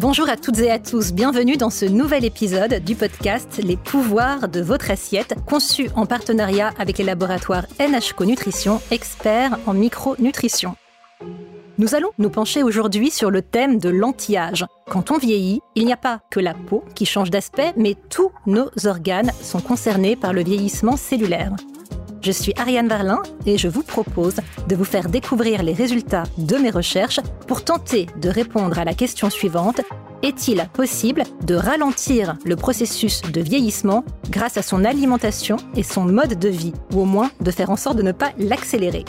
Bonjour à toutes et à tous, bienvenue dans ce nouvel épisode du podcast Les pouvoirs de votre assiette, conçu en partenariat avec les laboratoires NHCO Nutrition, experts en micronutrition. Nous allons nous pencher aujourd'hui sur le thème de l'anti-âge. Quand on vieillit, il n'y a pas que la peau qui change d'aspect, mais tous nos organes sont concernés par le vieillissement cellulaire. Je suis Ariane Verlin et je vous propose de vous faire découvrir les résultats de mes recherches pour tenter de répondre à la question suivante. Est-il possible de ralentir le processus de vieillissement grâce à son alimentation et son mode de vie, ou au moins de faire en sorte de ne pas l'accélérer?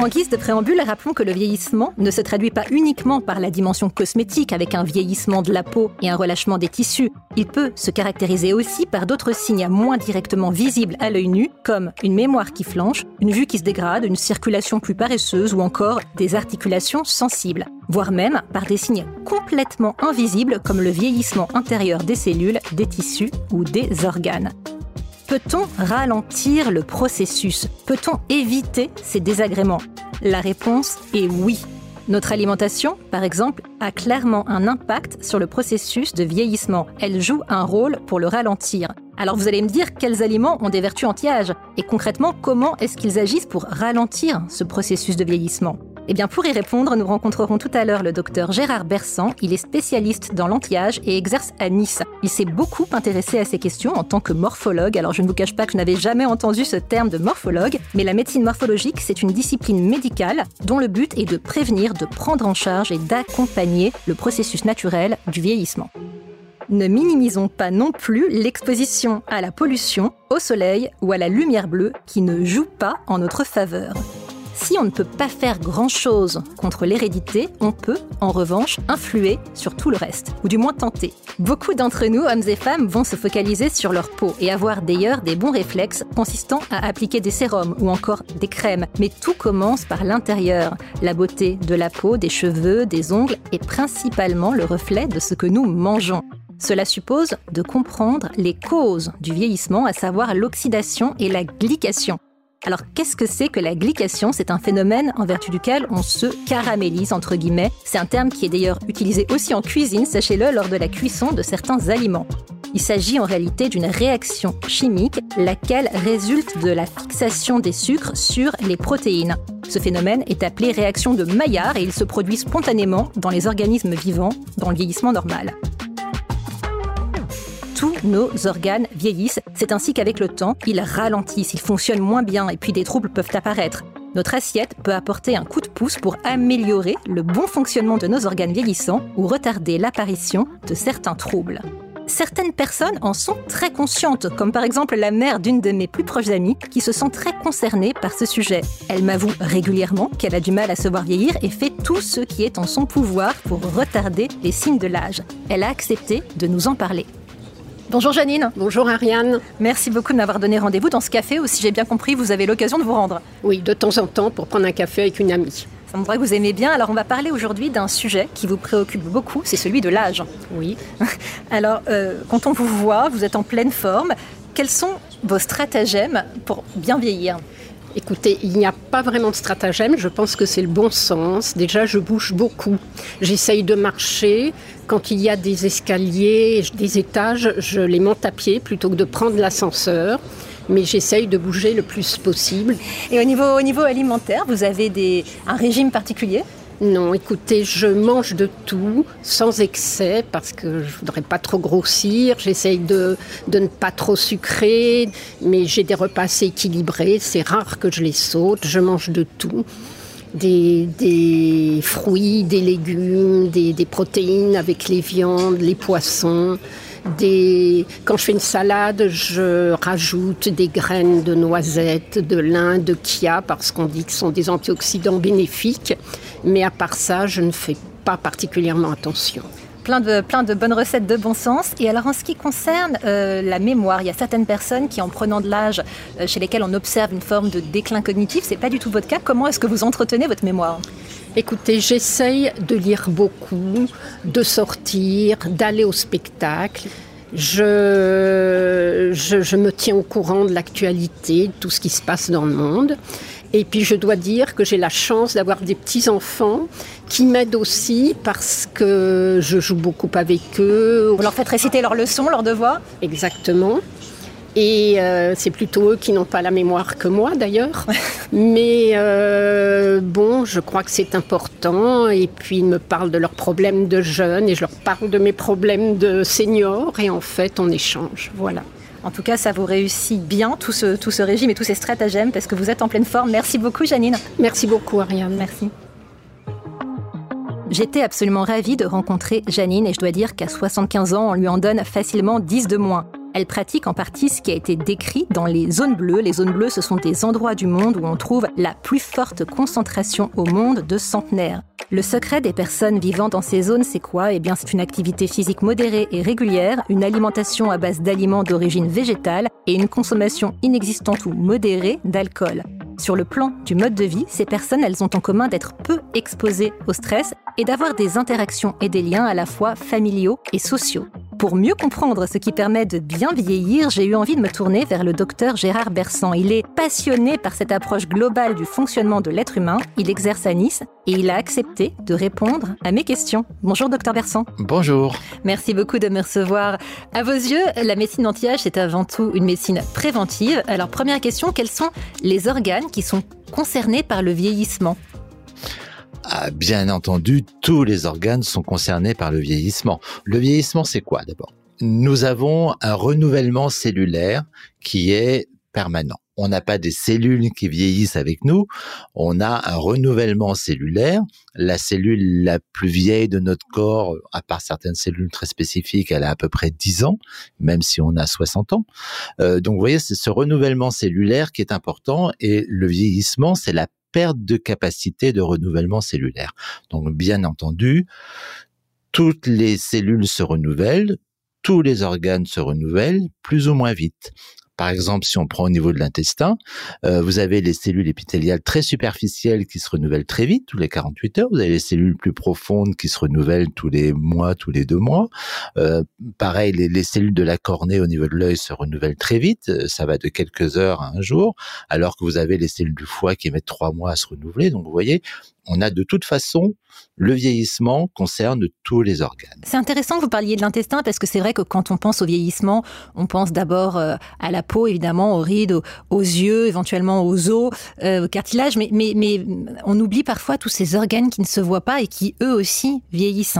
En guise de préambule, rappelons que le vieillissement ne se traduit pas uniquement par la dimension cosmétique avec un vieillissement de la peau et un relâchement des tissus. Il peut se caractériser aussi par d'autres signes moins directement visibles à l'œil nu, comme une mémoire qui flanche, une vue qui se dégrade, une circulation plus paresseuse ou encore des articulations sensibles, voire même par des signes complètement invisibles comme le vieillissement intérieur des cellules, des tissus ou des organes. Peut-on ralentir le processus? Peut-on éviter ces désagréments? La réponse est oui. Notre alimentation, par exemple, a clairement un impact sur le processus de vieillissement. Elle joue un rôle pour le ralentir. Alors vous allez me dire quels aliments ont des vertus anti-âge? Et concrètement comment est-ce qu'ils agissent pour ralentir ce processus de vieillissement? Eh bien, pour y répondre, nous rencontrerons tout à l'heure le docteur Gérard Bersan. Il est spécialiste dans l'anti-âge et exerce à Nice. Il s'est beaucoup intéressé à ces questions en tant que morphologue. Alors, je ne vous cache pas que je n'avais jamais entendu ce terme de morphologue, mais la médecine morphologique, c'est une discipline médicale dont le but est de prévenir, de prendre en charge et d'accompagner le processus naturel du vieillissement. Ne minimisons pas non plus l'exposition à la pollution, au soleil ou à la lumière bleue qui ne joue pas en notre faveur. Si on ne peut pas faire grand-chose contre l'hérédité, on peut, en revanche, influer sur tout le reste, ou du moins tenter. Beaucoup d'entre nous, hommes et femmes, vont se focaliser sur leur peau et avoir d'ailleurs des bons réflexes consistant à appliquer des sérums ou encore des crèmes. Mais tout commence par l'intérieur. La beauté de la peau, des cheveux, des ongles est principalement le reflet de ce que nous mangeons. Cela suppose de comprendre les causes du vieillissement, à savoir l'oxydation et la glycation. Alors qu'est-ce que c'est que la glycation? C'est un phénomène en vertu duquel on se caramélise, entre guillemets. C'est un terme qui est d'ailleurs utilisé aussi en cuisine, sachez-le, lors de la cuisson de certains aliments. Il s'agit en réalité d'une réaction chimique, laquelle résulte de la fixation des sucres sur les protéines. Ce phénomène est appelé réaction de Maillard et il se produit spontanément dans les organismes vivants dans le vieillissement normal tous nos organes vieillissent. C'est ainsi qu'avec le temps, ils ralentissent, ils fonctionnent moins bien et puis des troubles peuvent apparaître. Notre assiette peut apporter un coup de pouce pour améliorer le bon fonctionnement de nos organes vieillissants ou retarder l'apparition de certains troubles. Certaines personnes en sont très conscientes, comme par exemple la mère d'une de mes plus proches amies qui se sent très concernée par ce sujet. Elle m'avoue régulièrement qu'elle a du mal à se voir vieillir et fait tout ce qui est en son pouvoir pour retarder les signes de l'âge. Elle a accepté de nous en parler. Bonjour Janine. Bonjour Ariane. Merci beaucoup de m'avoir donné rendez-vous dans ce café où, si j'ai bien compris, vous avez l'occasion de vous rendre. Oui, de temps en temps pour prendre un café avec une amie. Ça me que vous aimez bien. Alors, on va parler aujourd'hui d'un sujet qui vous préoccupe beaucoup, c'est celui de l'âge. Oui. Alors, euh, quand on vous voit, vous êtes en pleine forme. Quels sont vos stratagèmes pour bien vieillir? Écoutez, il n'y a pas vraiment de stratagème, je pense que c'est le bon sens. Déjà, je bouge beaucoup. J'essaye de marcher. Quand il y a des escaliers, des étages, je les monte à pied plutôt que de prendre l'ascenseur. Mais j'essaye de bouger le plus possible. Et au niveau, au niveau alimentaire, vous avez un régime particulier? Non, écoutez, je mange de tout, sans excès, parce que je voudrais pas trop grossir. J'essaye de, de ne pas trop sucrer, mais j'ai des repas assez équilibrés. C'est rare que je les saute. Je mange de tout. Des, des fruits, des légumes, des, des protéines avec les viandes, les poissons. Quand je fais une salade, je rajoute des graines de noisettes, de lin, de chia, parce qu'on dit que ce sont des antioxydants bénéfiques. Mais à part ça, je ne fais pas particulièrement attention. Plein de, plein de bonnes recettes de bon sens. Et alors en ce qui concerne euh, la mémoire, il y a certaines personnes qui, en prenant de l'âge, euh, chez lesquelles on observe une forme de déclin cognitif. C'est pas du tout votre cas. Comment est-ce que vous entretenez votre mémoire? Écoutez, j'essaye de lire beaucoup, de sortir, d'aller au spectacle. Je, je, je, me tiens au courant de l'actualité, de tout ce qui se passe dans le monde. Et puis je dois dire que j'ai la chance d'avoir des petits-enfants qui m'aident aussi parce que je joue beaucoup avec eux. Vous leur faites réciter leurs leçons, leurs devoirs? Exactement. Et euh, c'est plutôt eux qui n'ont pas la mémoire que moi d'ailleurs. Mais euh, bon, je crois que c'est important. Et puis ils me parlent de leurs problèmes de jeunes et je leur parle de mes problèmes de seniors. Et en fait, on échange. Voilà. En tout cas, ça vous réussit bien, tout ce, tout ce régime et tous ces stratagèmes, parce que vous êtes en pleine forme. Merci beaucoup, Janine. Merci beaucoup, Ariane. Merci. J'étais absolument ravie de rencontrer Janine et je dois dire qu'à 75 ans, on lui en donne facilement 10 de moins. Elle pratique en partie ce qui a été décrit dans les zones bleues. Les zones bleues, ce sont des endroits du monde où on trouve la plus forte concentration au monde de centenaires. Le secret des personnes vivant dans ces zones, c'est quoi? Eh bien, c'est une activité physique modérée et régulière, une alimentation à base d'aliments d'origine végétale et une consommation inexistante ou modérée d'alcool. Sur le plan du mode de vie, ces personnes, elles ont en commun d'être peu exposées au stress et d'avoir des interactions et des liens à la fois familiaux et sociaux. Pour mieux comprendre ce qui permet de bien vieillir, j'ai eu envie de me tourner vers le docteur Gérard Bersan. Il est passionné par cette approche globale du fonctionnement de l'être humain. Il exerce à Nice et il a accepté de répondre à mes questions. Bonjour docteur Bersan. Bonjour. Merci beaucoup de me recevoir. À vos yeux, la médecine anti-âge, c'est avant tout une médecine préventive. Alors première question, quels sont les organes qui sont concernés par le vieillissement? Ah, bien entendu, tous les organes sont concernés par le vieillissement. Le vieillissement, c'est quoi d'abord? Nous avons un renouvellement cellulaire qui est permanent. On n'a pas des cellules qui vieillissent avec nous, on a un renouvellement cellulaire. La cellule la plus vieille de notre corps, à part certaines cellules très spécifiques, elle a à peu près 10 ans, même si on a 60 ans. Euh, donc vous voyez, c'est ce renouvellement cellulaire qui est important et le vieillissement, c'est la perte de capacité de renouvellement cellulaire. Donc bien entendu, toutes les cellules se renouvellent, tous les organes se renouvellent plus ou moins vite. Par exemple, si on prend au niveau de l'intestin, euh, vous avez les cellules épithéliales très superficielles qui se renouvellent très vite, tous les 48 heures. Vous avez les cellules plus profondes qui se renouvellent tous les mois, tous les deux mois. Euh, pareil, les, les, cellules de la cornée au niveau de l'œil se renouvellent très vite. Euh, ça va de quelques heures à un jour, alors que vous avez les cellules du foie qui mettent trois mois à se renouveler. Donc, vous voyez, on a de toute façon le vieillissement concerne tous les organes. C'est intéressant que vous parliez de l'intestin parce que c'est vrai que quand on pense au vieillissement, on pense d'abord euh, à la peau, évidemment, aux rides, aux, yeux, éventuellement aux os, euh, au cartilage, mais, mais, mais on oublie parfois tous ces organes qui ne se voient pas et qui eux aussi vieillissent.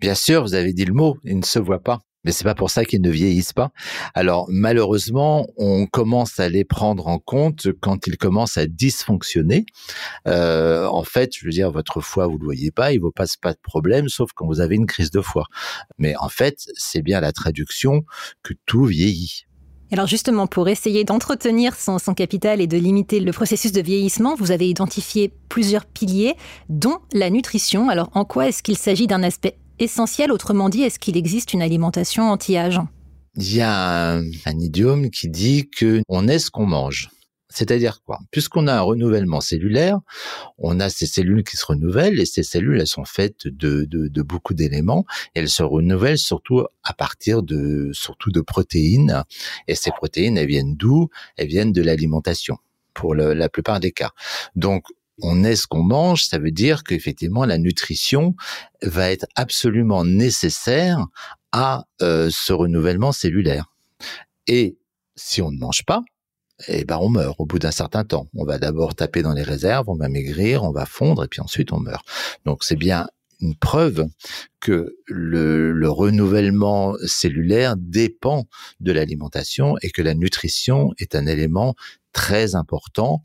Bien sûr, vous avez dit le mot, ils ne se voient pas mais c'est pas pour ça qu'ils ne vieillissent pas. Alors malheureusement, on commence à les prendre en compte quand ils commencent à dysfonctionner. Euh, en fait, je veux dire, votre foie, vous le voyez pas, il vous passe pas de problème, sauf quand vous avez une crise de foie. Mais en fait, c'est bien la traduction que tout vieillit. Alors justement, pour essayer d'entretenir son, son, capital et de limiter le processus de vieillissement, vous avez identifié plusieurs piliers, dont la nutrition. Alors en quoi est-ce qu'il s'agit d'un aspect essentiel Autrement dit, est-ce qu'il existe une alimentation anti-âge? Il y a un, idiome qui dit que on est ce qu'on mange. C'est-à-dire quoi? Puisqu'on a un renouvellement cellulaire, on a ces cellules qui se renouvellent et ces cellules, sont faites de, beaucoup d'éléments. Elles se renouvellent surtout à partir de surtout de protéines. Et ces protéines, elles viennent d'où? Elles viennent de l'alimentation pour la plupart des cas. Donc on est ce qu'on mange, ça veut dire qu'effectivement la nutrition va être absolument nécessaire à euh, ce renouvellement cellulaire. Et si on ne mange pas, eh ben on meurt au bout d'un certain temps. On va d'abord taper dans les réserves, on va maigrir, on va fondre et puis ensuite on meurt. Donc c'est bien une preuve que le, le, renouvellement cellulaire dépend de l'alimentation et que la nutrition est un élément très important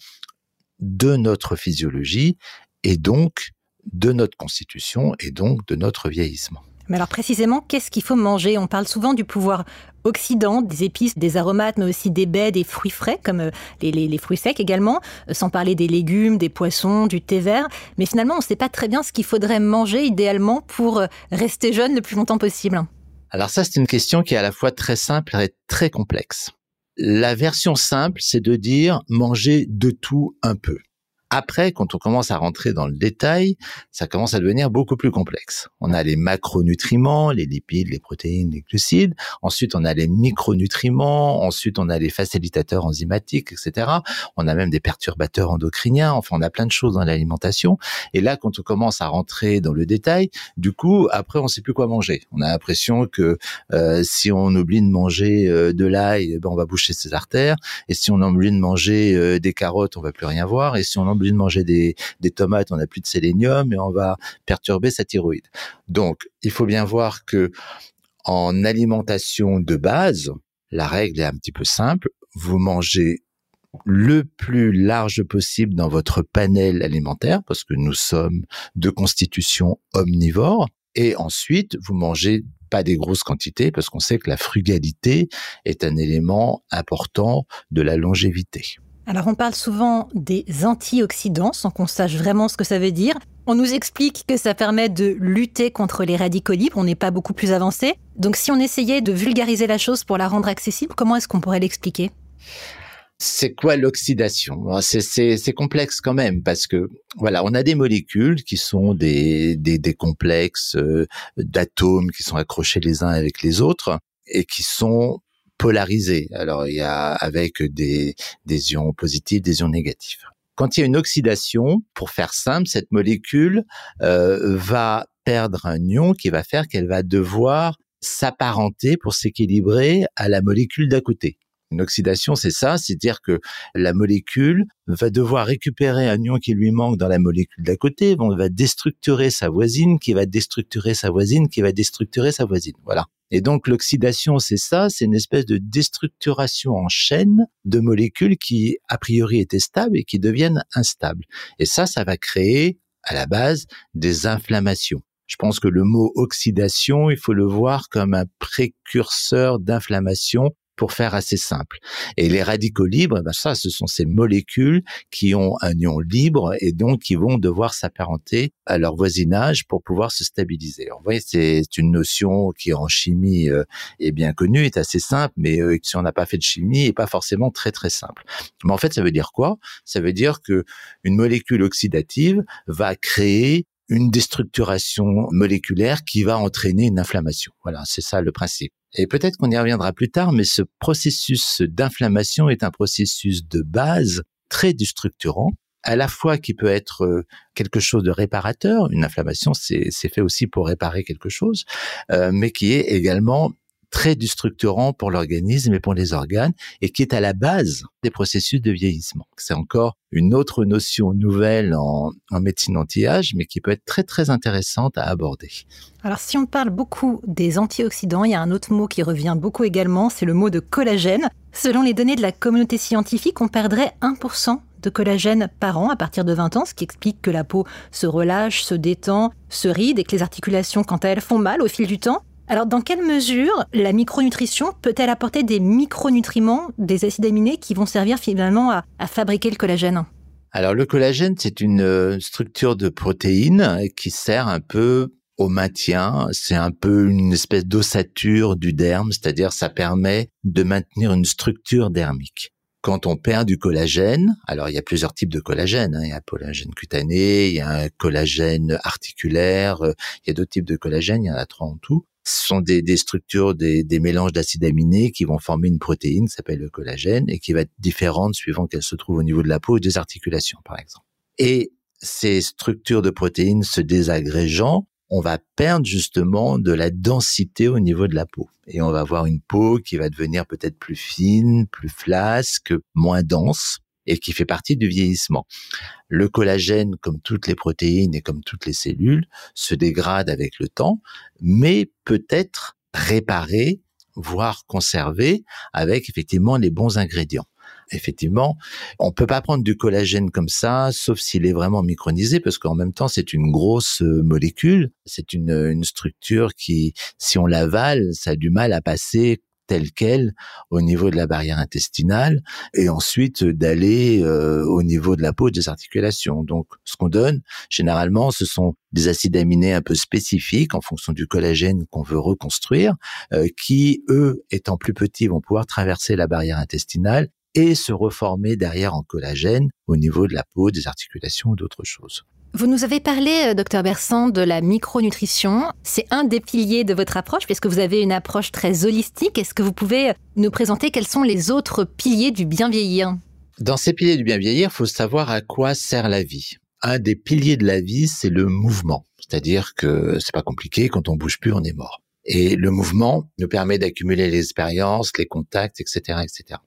de notre physiologie et donc de notre constitution et donc de notre vieillissement. Mais alors précisément, qu'est-ce qu'il faut manger? On parle souvent du pouvoir oxydant, des épices, des aromates, mais aussi des baies, des fruits frais, comme euh, les, les, les fruits secs également, euh, sans parler des légumes, des poissons, du thé vert. Mais finalement, on ne sait pas très bien ce qu'il faudrait manger idéalement pour euh, rester jeune le plus longtemps possible. Alors ça, c'est une question qui est à la fois très simple et très complexe. La version simple, c'est de dire manger de tout un peu. Après, quand on commence à rentrer dans le détail, ça commence à devenir beaucoup plus complexe. On a les macronutriments, les lipides, les protéines, les glucides. Ensuite, on a les micronutriments. Ensuite, on a les facilitateurs enzymatiques, etc. On a même des perturbateurs endocriniens. Enfin, on a plein de choses dans l'alimentation. Et là, quand on commence à rentrer dans le détail, du coup, après, on sait plus quoi manger. On a l'impression que euh, si on oublie de manger euh, de l'ail, eh ben, on va boucher ses artères. Et si on oublie de manger euh, des carottes, on va plus rien voir. Et si de manger des, tomates, on n'a plus de sélénium et on va perturber sa thyroïde. Donc, il faut bien voir que en alimentation de base, la règle est un petit peu simple. Vous mangez le plus large possible dans votre panel alimentaire, parce que nous sommes de constitution omnivore. Et ensuite, vous mangez pas des grosses quantités, parce qu'on sait que la frugalité est un élément important de la longévité. Alors on parle souvent des antioxydants sans qu'on sache vraiment ce que ça veut dire. On nous explique que ça permet de lutter contre les radicaux libres, on n'est pas beaucoup plus avancé. Donc si on essayait de vulgariser la chose pour la rendre accessible, comment est-ce qu'on pourrait l'expliquer? C'est quoi l'oxydation? C'est complexe quand même parce que voilà, on a des molécules qui sont des, des, complexes euh, d'atomes qui sont accrochés les uns avec les autres et qui sont polarisé. Alors il y a avec des, des ions positifs, des ions négatifs. Quand il y a une oxydation, pour faire simple, cette molécule euh, va perdre un ion qui va faire qu'elle va devoir s'apparenter pour s'équilibrer à la molécule d'à côté. Une oxydation, c'est ça, c'est-à-dire que la molécule va devoir récupérer un ion qui lui manque dans la molécule d'à côté, on va déstructurer sa voisine, qui va déstructurer sa voisine, qui va déstructurer sa voisine. Voilà. Et donc l'oxydation, c'est ça, c'est une espèce de déstructuration en chaîne de molécules qui, a priori, étaient stables et qui deviennent instables. Et ça, ça va créer, à la base, des inflammations. Je pense que le mot oxydation, il faut le voir comme un précurseur d'inflammation pour faire assez simple. Et les radicaux libres, ben ça, ce sont ces molécules qui ont un ion libre et donc qui vont devoir s'apparenter à leur voisinage pour pouvoir se stabiliser. vous voyez, c'est une notion qui en chimie euh, est bien connue, est assez simple, mais euh, si on n'a pas fait de chimie, est pas forcément très très simple. Mais en fait, ça veut dire quoi? Ça veut dire que une molécule oxydative va créer une déstructuration moléculaire qui va entraîner une inflammation. Voilà, c'est ça le principe. Et peut-être qu'on y reviendra plus tard, mais ce processus d'inflammation est un processus de base très déstructurant, à la fois qui peut être euh, quelque chose de réparateur, une inflammation c'est fait aussi pour réparer quelque chose, euh, mais qui est également très déstructurant pour l'organisme et pour les organes et qui est à la base des processus de vieillissement. C'est encore une autre notion nouvelle en, médecine anti-âge, mais qui peut être très très intéressante à aborder. Alors si on parle beaucoup des antioxydants, il y a un autre mot qui revient beaucoup également, c'est le mot de collagène. Selon les données de la communauté scientifique, on perdrait 1% de collagène par an à partir de 20 ans, ce qui explique que la peau se relâche, se détend, se ride et que les articulations, quant à elles, font mal au fil du temps. Alors, dans quelle mesure la micronutrition peut-elle apporter des micronutriments, des acides aminés qui vont servir finalement à, fabriquer le collagène? Alors, le collagène, c'est une euh, structure de protéines qui sert un peu au maintien. C'est un peu une espèce d'ossature du derme, c'est-à-dire ça permet de maintenir une structure dermique. Quand on perd du collagène, alors il y a plusieurs types de collagène. Hein. Il y a un collagène cutané, il y a un collagène articulaire, euh, il y a d'autres types de collagène, il y en a trois en tout. Ce sont des, structures, des, mélanges d'acides aminés qui vont former une protéine s'appelle le collagène et qui va être différente suivant qu'elle se trouve au niveau de la peau ou des articulations, par exemple. Et ces structures de protéines se désagrégeant, on va perdre justement de la densité au niveau de la peau. Et on va avoir une peau qui va devenir peut-être plus fine, plus flasque, moins dense et qui fait partie du vieillissement. Le collagène, comme toutes les protéines et comme toutes les cellules, se dégrade avec le temps, mais peut être réparé, voire conservé avec effectivement les bons ingrédients effectivement, on peut pas prendre du collagène comme ça, sauf s'il est vraiment micronisé, parce qu'en même temps, c'est une grosse euh, molécule. C'est une, une structure qui, si on l'avale, ça a du mal à passer telle qu'elle au niveau de la barrière intestinale et ensuite d'aller euh, au niveau de la peau des articulations. Donc ce qu'on donne généralement ce sont des acides aminés un peu spécifiques en fonction du collagène qu'on veut reconstruire euh, qui eux étant plus petits vont pouvoir traverser la barrière intestinale et se reformer derrière en collagène au niveau de la peau, des articulations ou d'autres choses. Vous nous avez parlé, euh, docteur Bersan, de la micronutrition. C'est un des piliers de votre approche, puisque vous avez une approche très holistique. Est-ce que vous pouvez nous présenter quels sont les autres piliers du bien vieillir? Dans ces piliers du bien vieillir, il faut savoir à quoi sert la vie. Un des piliers de la vie, c'est le mouvement. C'est-à-dire que c'est pas compliqué, quand on bouge plus, on est mort. Et le mouvement nous permet d'accumuler les expériences, les contacts, etc., etc.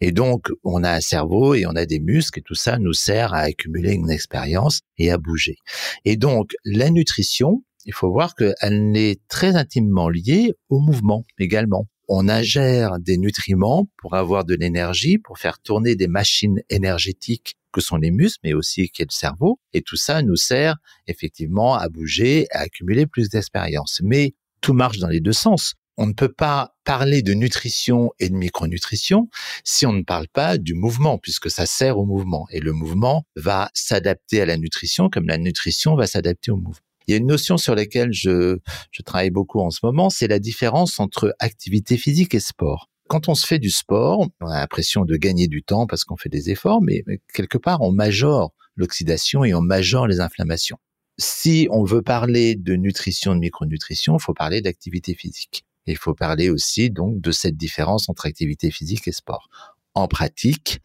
Et donc, on a un cerveau et on a des muscles et tout ça nous sert à accumuler une expérience et à bouger. Et donc, la nutrition, il faut voir qu'elle est très intimement liée au mouvement également. On ingère des nutriments pour avoir de l'énergie, pour faire tourner des machines énergétiques que sont les muscles, mais aussi qui est le cerveau. Et tout ça nous sert effectivement à bouger, à accumuler plus d'expérience. Mais tout marche dans les deux sens. On ne peut pas parler de nutrition et de micronutrition si on ne parle pas du mouvement, puisque ça sert au mouvement. Et le mouvement va s'adapter à la nutrition comme la nutrition va s'adapter au mouvement. Il y a une notion sur laquelle je, je travaille beaucoup en ce moment, c'est la différence entre activité physique et sport. Quand on se fait du sport, on a l'impression de gagner du temps parce qu'on fait des efforts, mais quelque part, on majore l'oxydation et on majore les inflammations si on veut parler de nutrition, de micronutrition, il faut parler d'activité physique. il faut parler aussi donc de cette différence entre activité physique et sport. En pratique,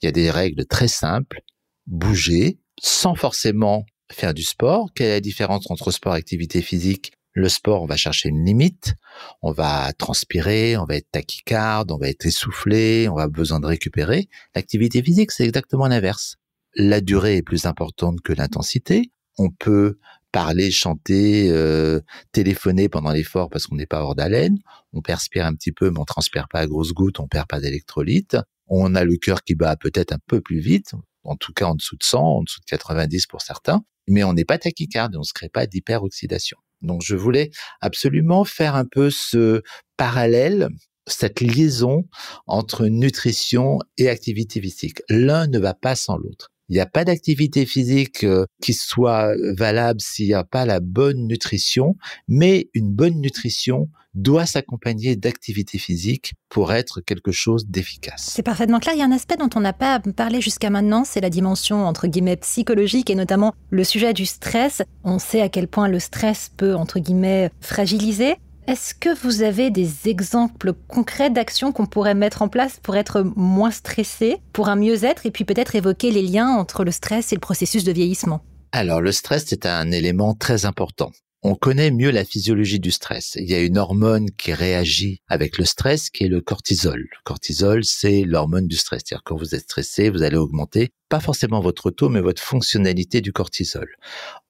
il y a des règles très simples. Bouger sans forcément faire du sport. Quelle est la différence entre sport et activité physique? Le sport, on va chercher une limite. On va transpirer, on va être tachycarde, on va être essoufflé, on va besoin de récupérer. L'activité physique, c'est exactement l'inverse. La durée est plus importante que l'intensité on peut parler, chanter, euh, téléphoner pendant l'effort parce qu'on n'est pas hors d'haleine. On perspire un petit peu, mais on transpire pas à grosses gouttes, on perd pas d'électrolytes. On a le cœur qui bat peut-être un peu plus vite, en tout cas en dessous de 100, en dessous de 90 pour certains, mais on n'est pas tachycarde on se crée pas d'hyperoxydation. Donc je voulais absolument faire un peu ce parallèle cette liaison entre nutrition et activité physique. L'un ne va pas sans l'autre. Il n'y a pas d'activité physique euh, qui soit valable s'il n'y a pas la bonne nutrition, mais une bonne nutrition doit s'accompagner d'activité physique pour être quelque chose d'efficace. C'est parfaitement clair. Il y a un aspect dont on n'a pas parlé jusqu'à maintenant, c'est la dimension entre guillemets psychologique et notamment le sujet du stress. On sait à quel point le stress peut entre guillemets fragiliser. Est-ce que vous avez des exemples concrets d'actions qu'on pourrait mettre en place pour être moins stressé, pour un mieux-être, et puis peut-être évoquer les liens entre le stress et le processus de vieillissement? Alors, le stress, c'est un élément très important. On connaît mieux la physiologie du stress. Il y a une hormone qui réagit avec le stress qui est le cortisol. Le cortisol, c'est l'hormone du stress. C'est-à-dire quand vous êtes stressé, vous allez augmenter pas forcément votre taux, mais votre fonctionnalité du cortisol.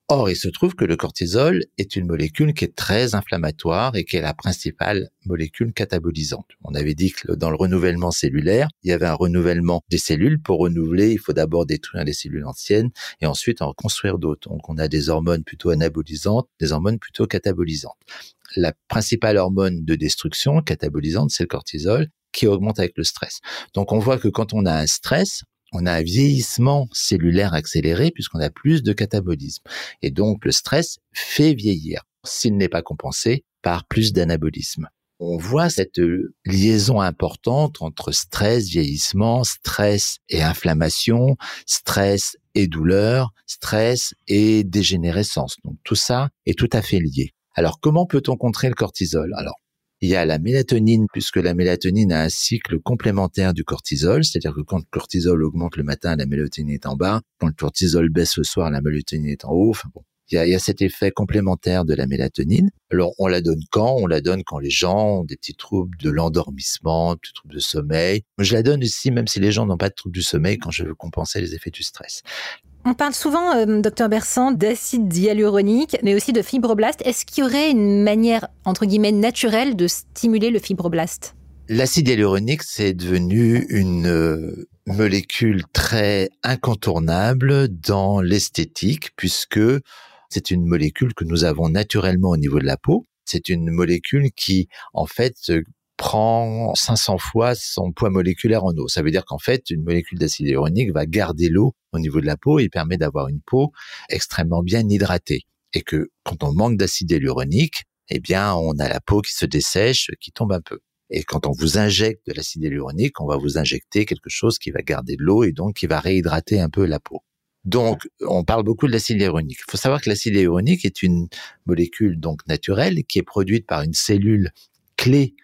Or, il se trouve que le cortisol est une molécule qui est très inflammatoire et qui est la principale molécule catabolisante. On avait dit que dans le renouvellement cellulaire, il y avait un renouvellement des cellules. Pour renouveler, il faut d'abord détruire les cellules anciennes et ensuite en reconstruire d'autres. Donc, on a des hormones plutôt anabolisantes, des hormones plutôt catabolisantes. La principale hormone de destruction catabolisante, c'est le cortisol qui augmente avec le stress. Donc, on voit que quand on a un stress, on a un vieillissement cellulaire accéléré puisqu'on a plus de catabolisme. Et donc le stress fait vieillir s'il n'est pas compensé par plus d'anabolisme. On voit cette liaison importante entre stress, vieillissement, stress et inflammation, stress et douleur, stress et dégénérescence. Donc tout ça est tout à fait lié. Alors comment peut-on contrer le cortisol? Alors il y a la mélatonine, puisque la mélatonine a un cycle complémentaire du cortisol, c'est-à-dire que quand le cortisol augmente le matin, la mélatonine est en bas. Quand le cortisol baisse le soir, la mélatonine est en haut. Il y, a, il y a, cet effet complémentaire de la mélatonine. Alors, on la donne quand? On la donne quand les gens ont des petits troubles de l'endormissement, des petits troubles de sommeil. Je la donne aussi, même si les gens n'ont pas de troubles du sommeil, quand je veux compenser les effets du stress. On parle souvent, euh, docteur Bersan, d'acide hyaluronique, mais aussi de fibroblastes. Est-ce qu'il y aurait une manière, entre guillemets, naturelle de stimuler le fibroblast L'acide hyaluronique, c'est devenu une euh, molécule très incontournable dans l'esthétique, puisque c'est une molécule que nous avons naturellement au niveau de la peau. C'est une molécule qui, en fait, prend 500 fois son poids moléculaire en eau. Ça veut dire qu'en fait, une molécule d'acide hyaluronique va garder l'eau au niveau de la peau et permet d'avoir une peau extrêmement bien hydratée. Et que quand on manque d'acide hyaluronique, eh bien, on a la peau qui se dessèche, qui tombe un peu. Et quand on vous injecte de l'acide hyaluronique, on va vous injecter quelque chose qui va garder de l'eau et donc qui va réhydrater un peu la peau. Donc, on parle beaucoup de l'acide hyaluronique. Il faut savoir que l'acide hyaluronique est une molécule donc naturelle qui est produite par une cellule clé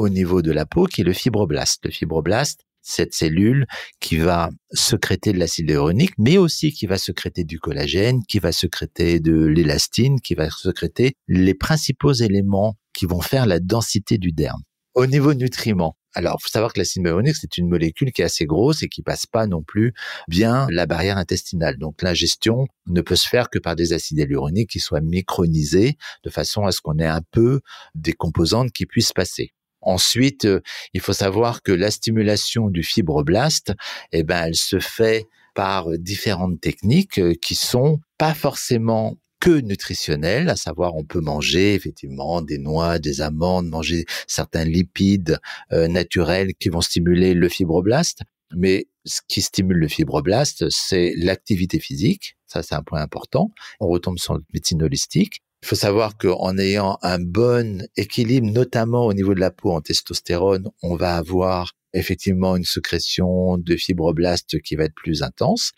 au niveau de la peau qui est le fibroblaste. Le fibroblaste, cette cellule qui va secréter de l'acide hyaluronique, mais aussi qui va secréter du collagène, qui va secréter de l'élastine, qui va secréter les principaux éléments qui vont faire la densité du derme. Au niveau nutriments, alors, faut savoir que l'acide hyaluronique, c'est une molécule qui est assez grosse et qui passe pas non plus bien la barrière intestinale. Donc, l'ingestion ne peut se faire que par des acides hyaluroniques qui soient micronisés de façon à ce qu'on ait un peu des composantes qui puissent passer. Ensuite, euh, il faut savoir que la stimulation du fibroblaste, eh ben, elle se fait par différentes techniques euh, qui sont pas forcément que nutritionnelles, à savoir on peut manger effectivement des noix, des amandes, manger certains lipides euh, naturels qui vont stimuler le fibroblaste, mais ce qui stimule le fibroblaste, c'est l'activité physique, ça c'est un point important. On retombe sur notre médecine holistique. Il faut savoir qu'en ayant un bon équilibre, notamment au niveau de la peau en testostérone, on va avoir effectivement une sécrétion de fibroblastes qui va être plus intense.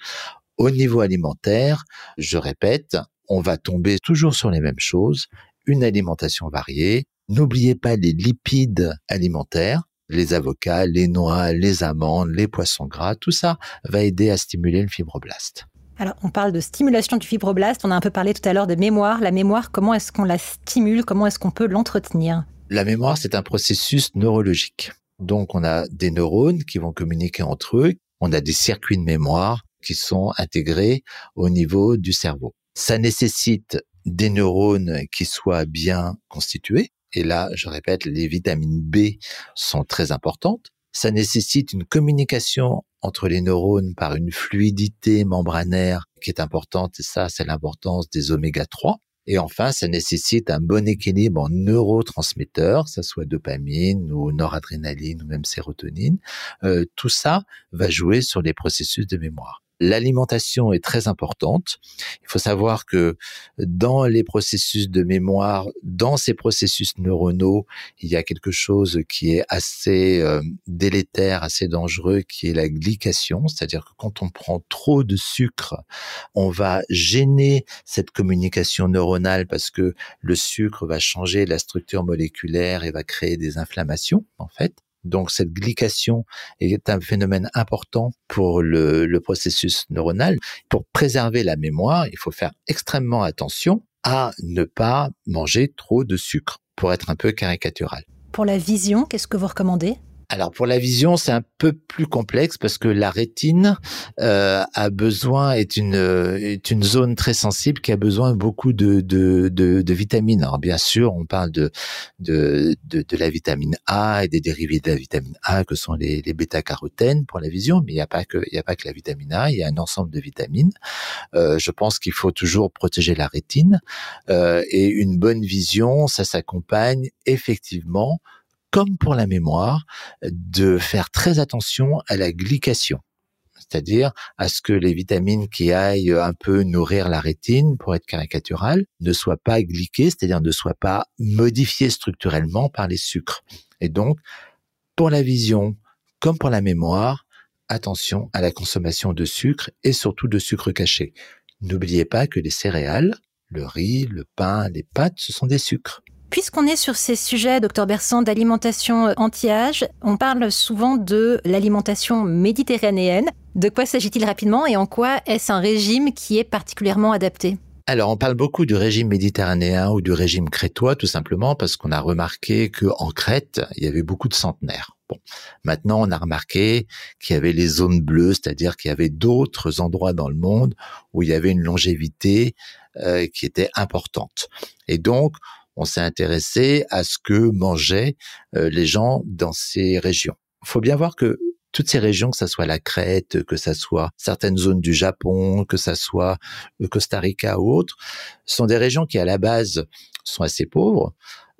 Au niveau alimentaire, je répète, on va tomber toujours sur les mêmes choses, une alimentation variée. N'oubliez pas les lipides alimentaires, les avocats, les noix, les amandes, les poissons gras, tout ça va aider à stimuler le fibroblaste. Alors, on parle de stimulation du fibroblaste. On a un peu parlé tout à l'heure de mémoire. La mémoire, comment est-ce qu'on la stimule? Comment est-ce qu'on peut l'entretenir? La mémoire, c'est un processus neurologique. Donc, on a des neurones qui vont communiquer entre eux. On a des circuits de mémoire qui sont intégrés au niveau du cerveau. Ça nécessite des neurones qui soient bien constitués. Et là, je répète, les vitamines B sont très importantes. Ça nécessite une communication entre les neurones par une fluidité membranaire qui est importante, et ça, c'est l'importance des oméga 3. Et enfin, ça nécessite un bon équilibre en neurotransmetteurs, ça soit dopamine ou noradrénaline ou même sérotonine. Euh, tout ça va jouer sur les processus de mémoire. L'alimentation est très importante. Il faut savoir que dans les processus de mémoire, dans ces processus neuronaux, il y a quelque chose qui est assez euh, délétère, assez dangereux, qui est la glycation. C'est-à-dire que quand on prend trop de sucre, on va gêner cette communication neuronale parce que le sucre va changer la structure moléculaire et va créer des inflammations, en fait. Donc cette glycation est un phénomène important pour le, processus neuronal. Pour préserver la mémoire, il faut faire extrêmement attention à ne pas manger trop de sucre, pour être un peu caricatural. Pour la vision, qu'est-ce que vous recommandez? Alors pour la vision, c'est un peu plus complexe parce que la rétine euh, a besoin est une est une zone très sensible qui a besoin beaucoup de de, de, de vitamines. Alors bien sûr, on parle de, de de, de la vitamine A et des dérivés de la vitamine A que sont les, les bêta-carotènes pour la vision, mais il n'y a pas que il y a pas que la vitamine A, il y a un ensemble de vitamines. Euh, je pense qu'il faut toujours protéger la rétine euh, et une bonne vision, ça s'accompagne effectivement comme pour la mémoire, de faire très attention à la glycation c'est-à-dire à ce que les vitamines qui aillent un peu nourrir la rétine, pour être caricatural, ne soient pas glyquées, c'est-à-dire ne soient pas modifiées structurellement par les sucres. Et donc, pour la vision comme pour la mémoire, attention à la consommation de sucre et surtout de sucre caché. N'oubliez pas que les céréales, le riz, le pain, les pâtes, ce sont des sucres. Puisqu'on est sur ces sujets, docteur Bersan, d'alimentation euh, anti-âge, on parle souvent de l'alimentation méditerranéenne. De quoi s'agit-il rapidement et en quoi est-ce un régime qui est particulièrement adapté? Alors, on parle beaucoup du régime méditerranéen ou du régime crétois, tout simplement parce qu'on a remarqué que en Crète, il y avait beaucoup de centenaires. Bon, maintenant, on a remarqué qu'il y avait les zones bleues, c'est-à-dire qu'il y avait d'autres endroits dans le monde où il y avait une longévité euh, qui était importante. Et donc, on s'est intéressé à ce que mangeaient euh, les gens dans ces régions. Il faut bien voir que toutes ces régions, que ça soit la Crète, que ça soit certaines zones du Japon, que ça soit le Costa Rica ou autres, sont des régions qui à la base sont assez pauvres,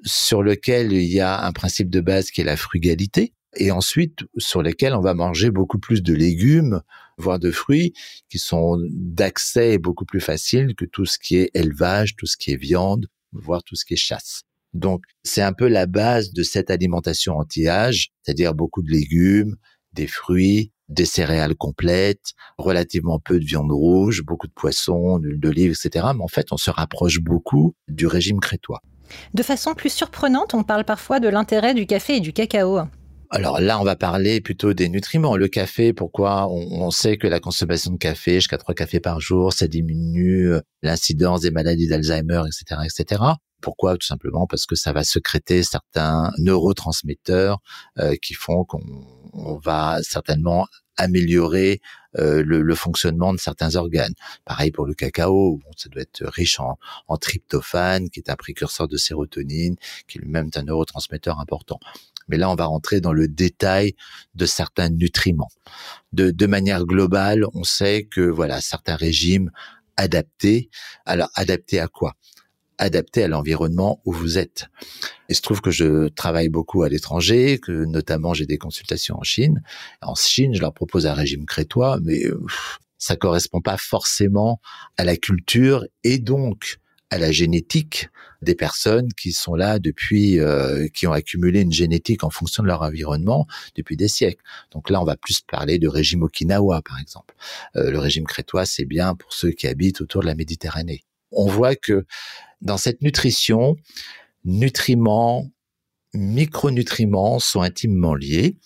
sur lesquelles il y a un principe de base qui est la frugalité, et ensuite sur lesquelles on va manger beaucoup plus de légumes, voire de fruits, qui sont d'accès beaucoup plus facile que tout ce qui est élevage, tout ce qui est viande, voir tout ce qui est chasse. Donc, c'est un peu la base de cette alimentation anti-âge, c'est-à-dire beaucoup de légumes, des fruits, des céréales complètes, relativement peu de viande rouge, beaucoup de poissons, d'huile d'olive, etc. Mais en fait, on se rapproche beaucoup du régime crétois. De façon plus surprenante, on parle parfois de l'intérêt du café et du cacao. Alors là, on va parler plutôt des nutriments. Le café, pourquoi on, sait que la consommation de café, jusqu'à trois cafés par jour, ça diminue euh, l'incidence des maladies d'Alzheimer, etc., etc. Pourquoi? Tout simplement parce que ça va secréter certains neurotransmetteurs euh, qui font qu'on va certainement améliorer euh, le, fonctionnement de certains organes. Pareil pour le cacao, bon, ça doit être riche en, en tryptophane, qui est un précurseur de sérotonine, qui est lui-même un neurotransmetteur important. Mais là, on va rentrer dans le détail de certains nutriments. De, de manière globale, on sait que voilà certains régimes adaptés. Alors adaptés à quoi? Adaptés à l'environnement où vous êtes. Il se trouve que je travaille beaucoup à l'étranger, que notamment j'ai des consultations en Chine. En Chine, je leur propose un régime crétois, mais ça correspond pas forcément à la culture et donc à la génétique des personnes qui sont là depuis, euh, qui ont accumulé une génétique en fonction de leur environnement depuis des siècles. Donc là, on va plus parler de régime Okinawa, par exemple. Euh, le régime crétois, c'est bien pour ceux qui habitent autour de la Méditerranée. On voit que dans cette nutrition, nutriments, micronutriments sont intimement liés,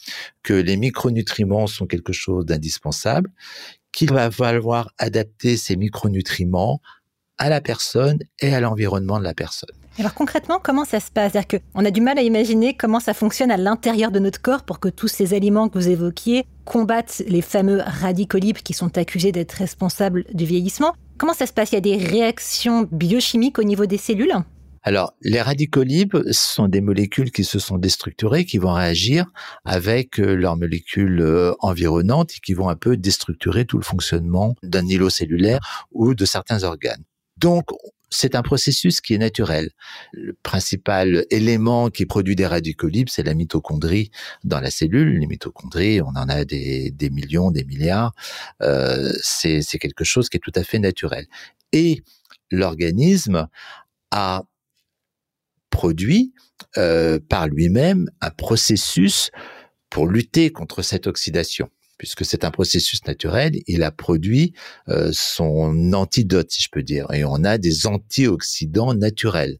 que les micronutriments sont quelque chose d'indispensable, qu'il va falloir adapter ces micronutriments à la personne et à l'environnement de la personne. Alors concrètement, comment ça se passe? C'est-à-dire qu'on a du mal à imaginer comment ça fonctionne à l'intérieur de notre corps pour que tous ces aliments que vous évoquiez combattent les fameux radicaux libres qui sont accusés d'être responsables du vieillissement. Comment ça se passe? Il y a des réactions biochimiques au niveau des cellules? Alors, les radicaux libres sont des molécules qui se sont déstructurées, qui vont réagir avec euh, leurs molécules euh, environnantes et qui vont un peu déstructurer tout le fonctionnement d'un îlot cellulaire ou de certains organes. Donc, c'est un processus qui est naturel. Le principal élément qui produit des radicaux libres, c'est la mitochondrie dans la cellule. Les mitochondries, on en a des, millions, des milliards. Euh, c'est quelque chose qui est tout à fait naturel. Et l'organisme a produit euh, par lui-même un processus pour lutter contre cette oxydation puisque c'est un processus naturel, il a produit euh, son antidote, si je peux dire. Et on a des antioxydants naturels,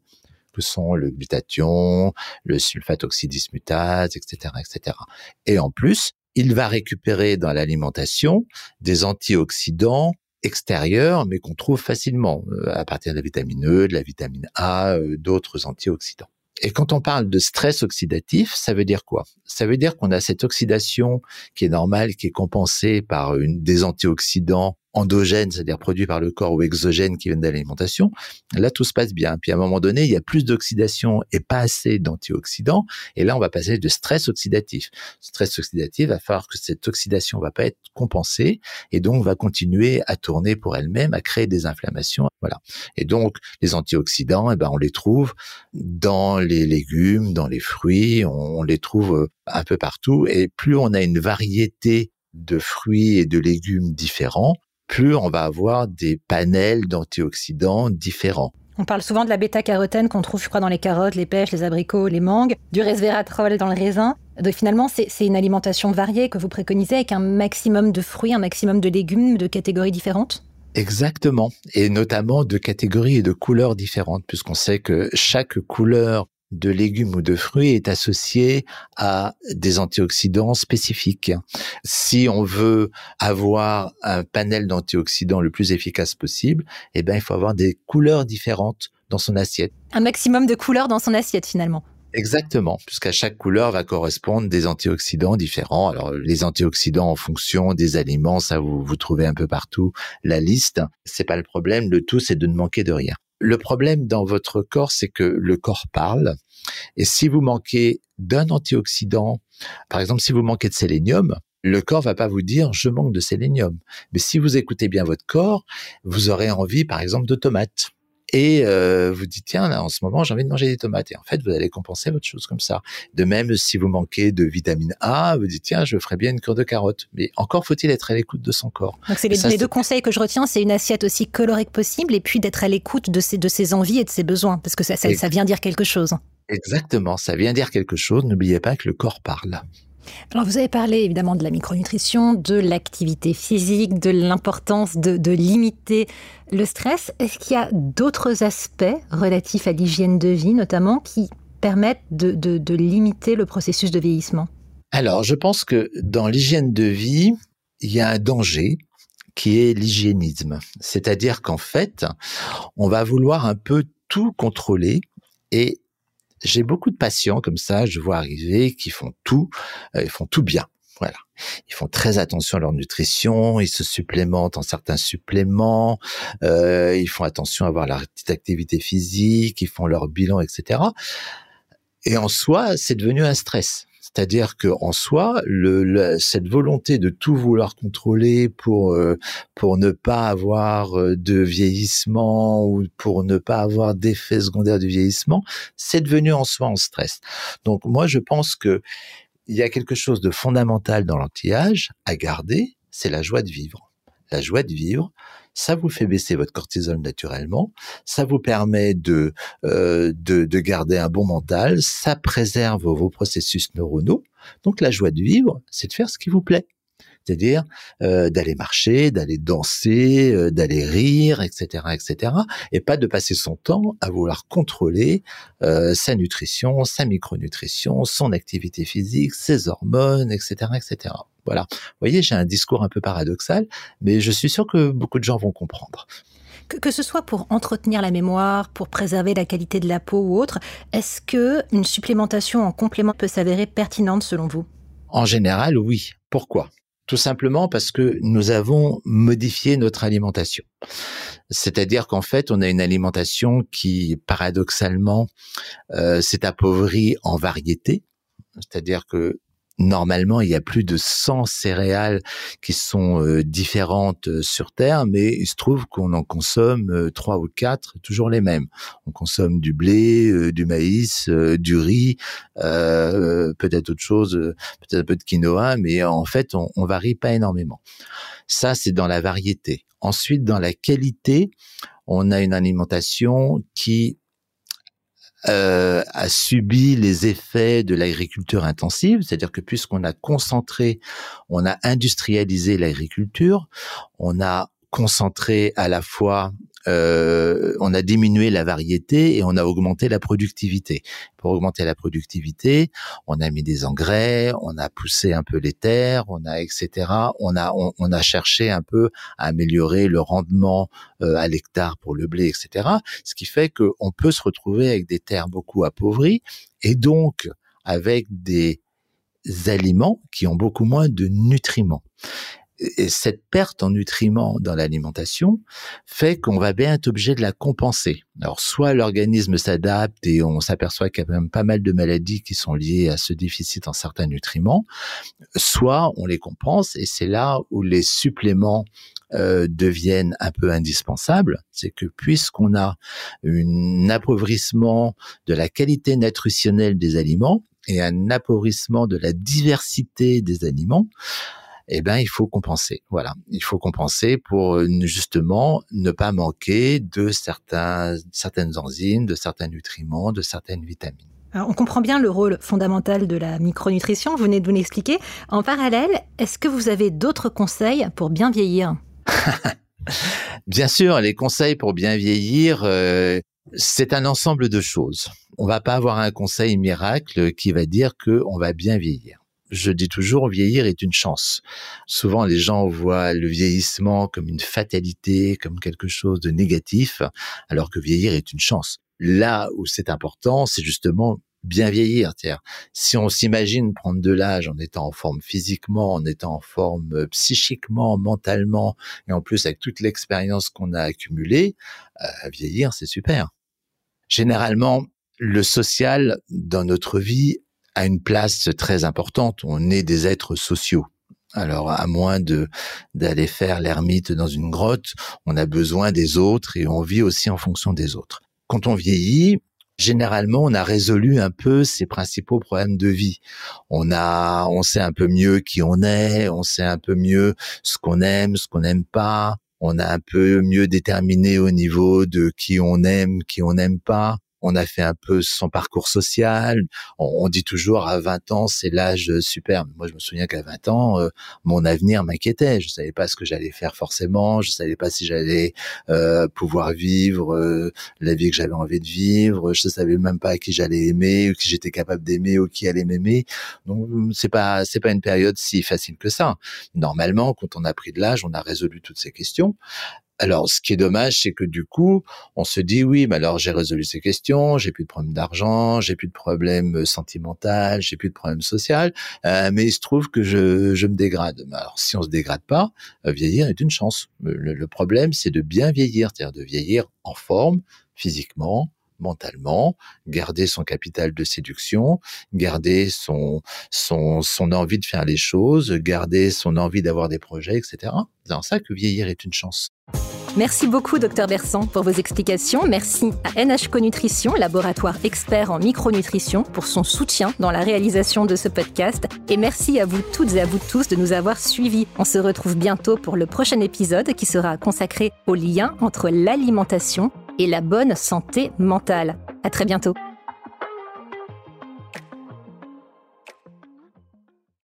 que sont le glutathion, le sulfate oxydismutase, etc., etc. Et en plus, il va récupérer dans l'alimentation des antioxydants extérieurs, mais qu'on trouve facilement euh, à partir de la vitamine E, de la vitamine A, euh, d'autres antioxydants. Et quand on parle de stress oxydatif, ça veut dire quoi? Ça veut dire qu'on a cette oxydation qui est normale, qui est compensée par des antioxydants endogènes, c'est-à-dire produits par le corps, ou exogènes qui viennent de l'alimentation, là tout se passe bien. Puis à un moment donné, il y a plus d'oxydation et pas assez d'antioxydants, et là on va passer de stress oxydatif. Stress oxydatif va falloir que cette oxydation va pas être compensée, et donc va continuer à tourner pour elle-même, à créer des inflammations. Voilà. Et donc les antioxydants, eh ben on les trouve dans les légumes, dans les fruits, on les trouve euh, un peu partout, et plus on a une variété de fruits et de légumes différents, plus on va avoir des panels d'antioxydants différents. On parle souvent de la bêta-carotène qu'on trouve, je crois, dans les carottes, les pêches, les abricots, les mangues, du resveratrol dans le raisin. Donc finalement, c'est une alimentation variée que vous préconisez avec un maximum de fruits, un maximum de légumes de catégories différentes? Exactement, et notamment de catégories et de couleurs différentes, puisqu'on sait que chaque couleur de légumes ou de fruits est associé à des antioxydants spécifiques. Si on veut avoir un panel d'antioxydants le plus efficace possible, eh ben, il faut avoir des couleurs différentes dans son assiette. Un maximum de couleurs dans son assiette finalement. Exactement, puisqu'à chaque couleur va correspondre des antioxydants différents. Alors les antioxydants en fonction des aliments, ça vous vous trouvez un peu partout la liste. C'est pas le problème. Le tout c'est de ne manquer de rien. Le problème dans votre corps, c'est que le corps parle. Et si vous manquez d'un antioxydant, par exemple, si vous manquez de sélénium, le corps va pas vous dire je manque de sélénium. Mais si vous écoutez bien votre corps, vous aurez envie, par exemple, de tomates. Et euh, vous dites tiens là en ce moment j'ai envie de manger des tomates et en fait vous allez compenser votre chose comme ça. De même si vous manquez de vitamine A, vous dites tiens je ferais bien une cure de carottes. Mais encore faut-il être à l'écoute de son corps. Donc c'est les, deux conseils que je retiens, c'est une assiette aussi colorée que possible et puis d'être à l'écoute de ses de ses envies et de ses besoins parce que ça, ça, ça vient dire quelque chose. Exactement, ça vient dire quelque chose. N'oubliez pas que le corps parle. Alors vous avez parlé évidemment de la micronutrition, de l'activité physique, de l'importance de, limiter le stress. Est-ce qu'il y a d'autres aspects relatifs à l'hygiène de vie notamment qui permettent de, limiter le processus de vieillissement? Alors je pense que dans l'hygiène de vie, il y a un danger qui est l'hygiénisme. C'est-à-dire qu'en fait, on va vouloir un peu tout contrôler et j'ai beaucoup de patients comme ça, je vois arriver, qui font tout, euh, ils font tout bien. Voilà. Ils font très attention à leur nutrition, ils se supplémentent en certains suppléments, euh, ils font attention à avoir la petite activité physique, ils font leur bilan, etc. Et en soi, c'est devenu un stress. C'est-à-dire que en soi, le, cette volonté de tout vouloir contrôler pour euh, pour ne pas avoir euh, de vieillissement ou pour ne pas avoir d'effets secondaires du vieillissement, c'est devenu en soi un stress. Donc moi, je pense que il y a quelque chose de fondamental dans l'anti-âge à garder, c'est la joie de vivre. La joie de vivre, ça vous fait baisser votre cortisol naturellement, ça vous permet de, euh, de, de, garder un bon mental, ça préserve vos processus neuronaux. Donc la joie de vivre, c'est de faire ce qui vous plaît c'est-à-dire euh, d'aller marcher, d'aller danser, euh, d'aller rire, etc., etc., et pas de passer son temps à vouloir contrôler euh, sa nutrition, sa micronutrition, son activité physique, ses hormones, etc., etc. Voilà. Vous voyez, j'ai un discours un peu paradoxal, mais je suis sûr que beaucoup de gens vont comprendre. Que, que, ce soit pour entretenir la mémoire, pour préserver la qualité de la peau ou autre, est-ce que une supplémentation en complément peut s'avérer pertinente selon vous? En général, oui. Pourquoi? Tout simplement parce que nous avons modifié notre alimentation. C'est-à-dire qu'en fait, on a une alimentation qui, paradoxalement, euh, s'est appauvrie en variété. C'est-à-dire que normalement, il y a plus de 100 céréales qui sont euh, différentes euh, sur Terre, mais il se trouve qu'on en consomme euh, trois ou quatre, toujours les mêmes. On consomme du blé, du maïs, du riz, peut-être autre chose, peut-être un peu de quinoa, mais en fait, on, on varie pas énormément. Ça, c'est dans la variété. Ensuite, dans la qualité, on a une alimentation qui euh, a subi les effets de l'agriculture intensive, c'est-à-dire que puisqu'on a concentré, on a industrialisé l'agriculture, on a concentré à la fois euh, on a diminué la variété et on a augmenté la productivité. Pour augmenter la productivité, on a mis des engrais, on a poussé un peu les terres, on a etc. On a on, a cherché un peu à améliorer le rendement euh, à l'hectare pour le blé, etc. Ce qui fait qu'on peut se retrouver avec des terres beaucoup appauvries et donc avec des aliments qui ont beaucoup moins de nutriments et cette perte en nutriments dans l'alimentation fait qu'on va bien être obligé de la compenser. Alors soit l'organisme s'adapte et on s'aperçoit qu'il y a même pas mal de maladies qui sont liées à ce déficit en certains nutriments, soit on les compense et c'est là où les suppléments euh, deviennent un peu indispensables, c'est que puisqu'on a un appauvrissement de la qualité nutritionnelle des aliments et un appauvrissement de la diversité des aliments, eh ben il faut compenser. Voilà, il faut compenser pour euh, justement ne pas manquer de certains, certaines enzymes, de certains nutriments, de certaines vitamines. on comprend bien le rôle fondamental de la micronutrition, vous venez de vous l'expliquer. En parallèle, est-ce que vous avez d'autres conseils pour bien vieillir? Bien sûr, les conseils pour bien vieillir, euh, c'est un ensemble de choses. On va pas avoir un conseil miracle qui va dire que on va bien vieillir je dis toujours, vieillir est une chance. Souvent, les gens voient le vieillissement comme une fatalité, comme quelque chose de négatif, alors que vieillir est une chance. Là où c'est important, c'est justement bien vieillir. Si on s'imagine prendre de l'âge en étant en forme physiquement, en étant en forme euh, psychiquement, mentalement, et en plus avec toute l'expérience qu'on a accumulée, euh, vieillir, c'est super. Généralement, le social dans notre vie a une place très importante. On est des êtres sociaux. Alors, à moins de d'aller faire l'ermite dans une grotte, on a besoin des autres et on vit aussi en fonction des autres. Quand on vieillit, généralement, on a résolu un peu ses principaux problèmes de vie. On a, on sait un peu mieux qui on est, on sait un peu mieux ce qu'on aime, ce qu'on n'aime pas. On a un peu mieux déterminé au niveau de qui on aime, qui on n'aime pas on a fait un peu son parcours social. On, dit toujours à 20 ans, c'est l'âge superbe. Moi, je me souviens qu'à 20 ans, euh, mon avenir m'inquiétait. Je savais pas ce que j'allais faire forcément. Je savais pas si j'allais euh, pouvoir vivre euh, la vie que j'avais envie de vivre. Je savais même pas qui j'allais aimer, ou qui j'étais capable d'aimer, ou qui allait m'aimer. Donc, c'est pas c'est pas une période si facile que ça. Normalement, quand on a pris de l'âge, on a résolu toutes ces questions. Alors, ce qui est dommage, c'est que du coup, on se dit oui, mais alors j'ai résolu ces questions, j'ai plus de problème d'argent, j'ai plus de problème euh, sentimental, j'ai plus de problème social, euh, mais il se trouve que je, je me dégrade. Alors, si on se dégrade pas, euh, vieillir est une chance. Le, le problème, c'est de bien vieillir, c'est-à-dire de vieillir en forme, physiquement, mentalement, garder son capital de séduction, garder son, son, envie de faire les choses, garder son envie d'avoir des projets, etc. C'est en ça que vieillir est une chance. Merci beaucoup, docteur Bersan, pour vos explications. Merci à NHCO Nutrition, laboratoire expert en micronutrition, pour son soutien dans la réalisation de ce podcast. Et merci à vous toutes et à vous tous de nous avoir suivis. On se retrouve bientôt pour le prochain épisode qui sera consacré au lien entre l'alimentation et la bonne santé mentale. À très bientôt.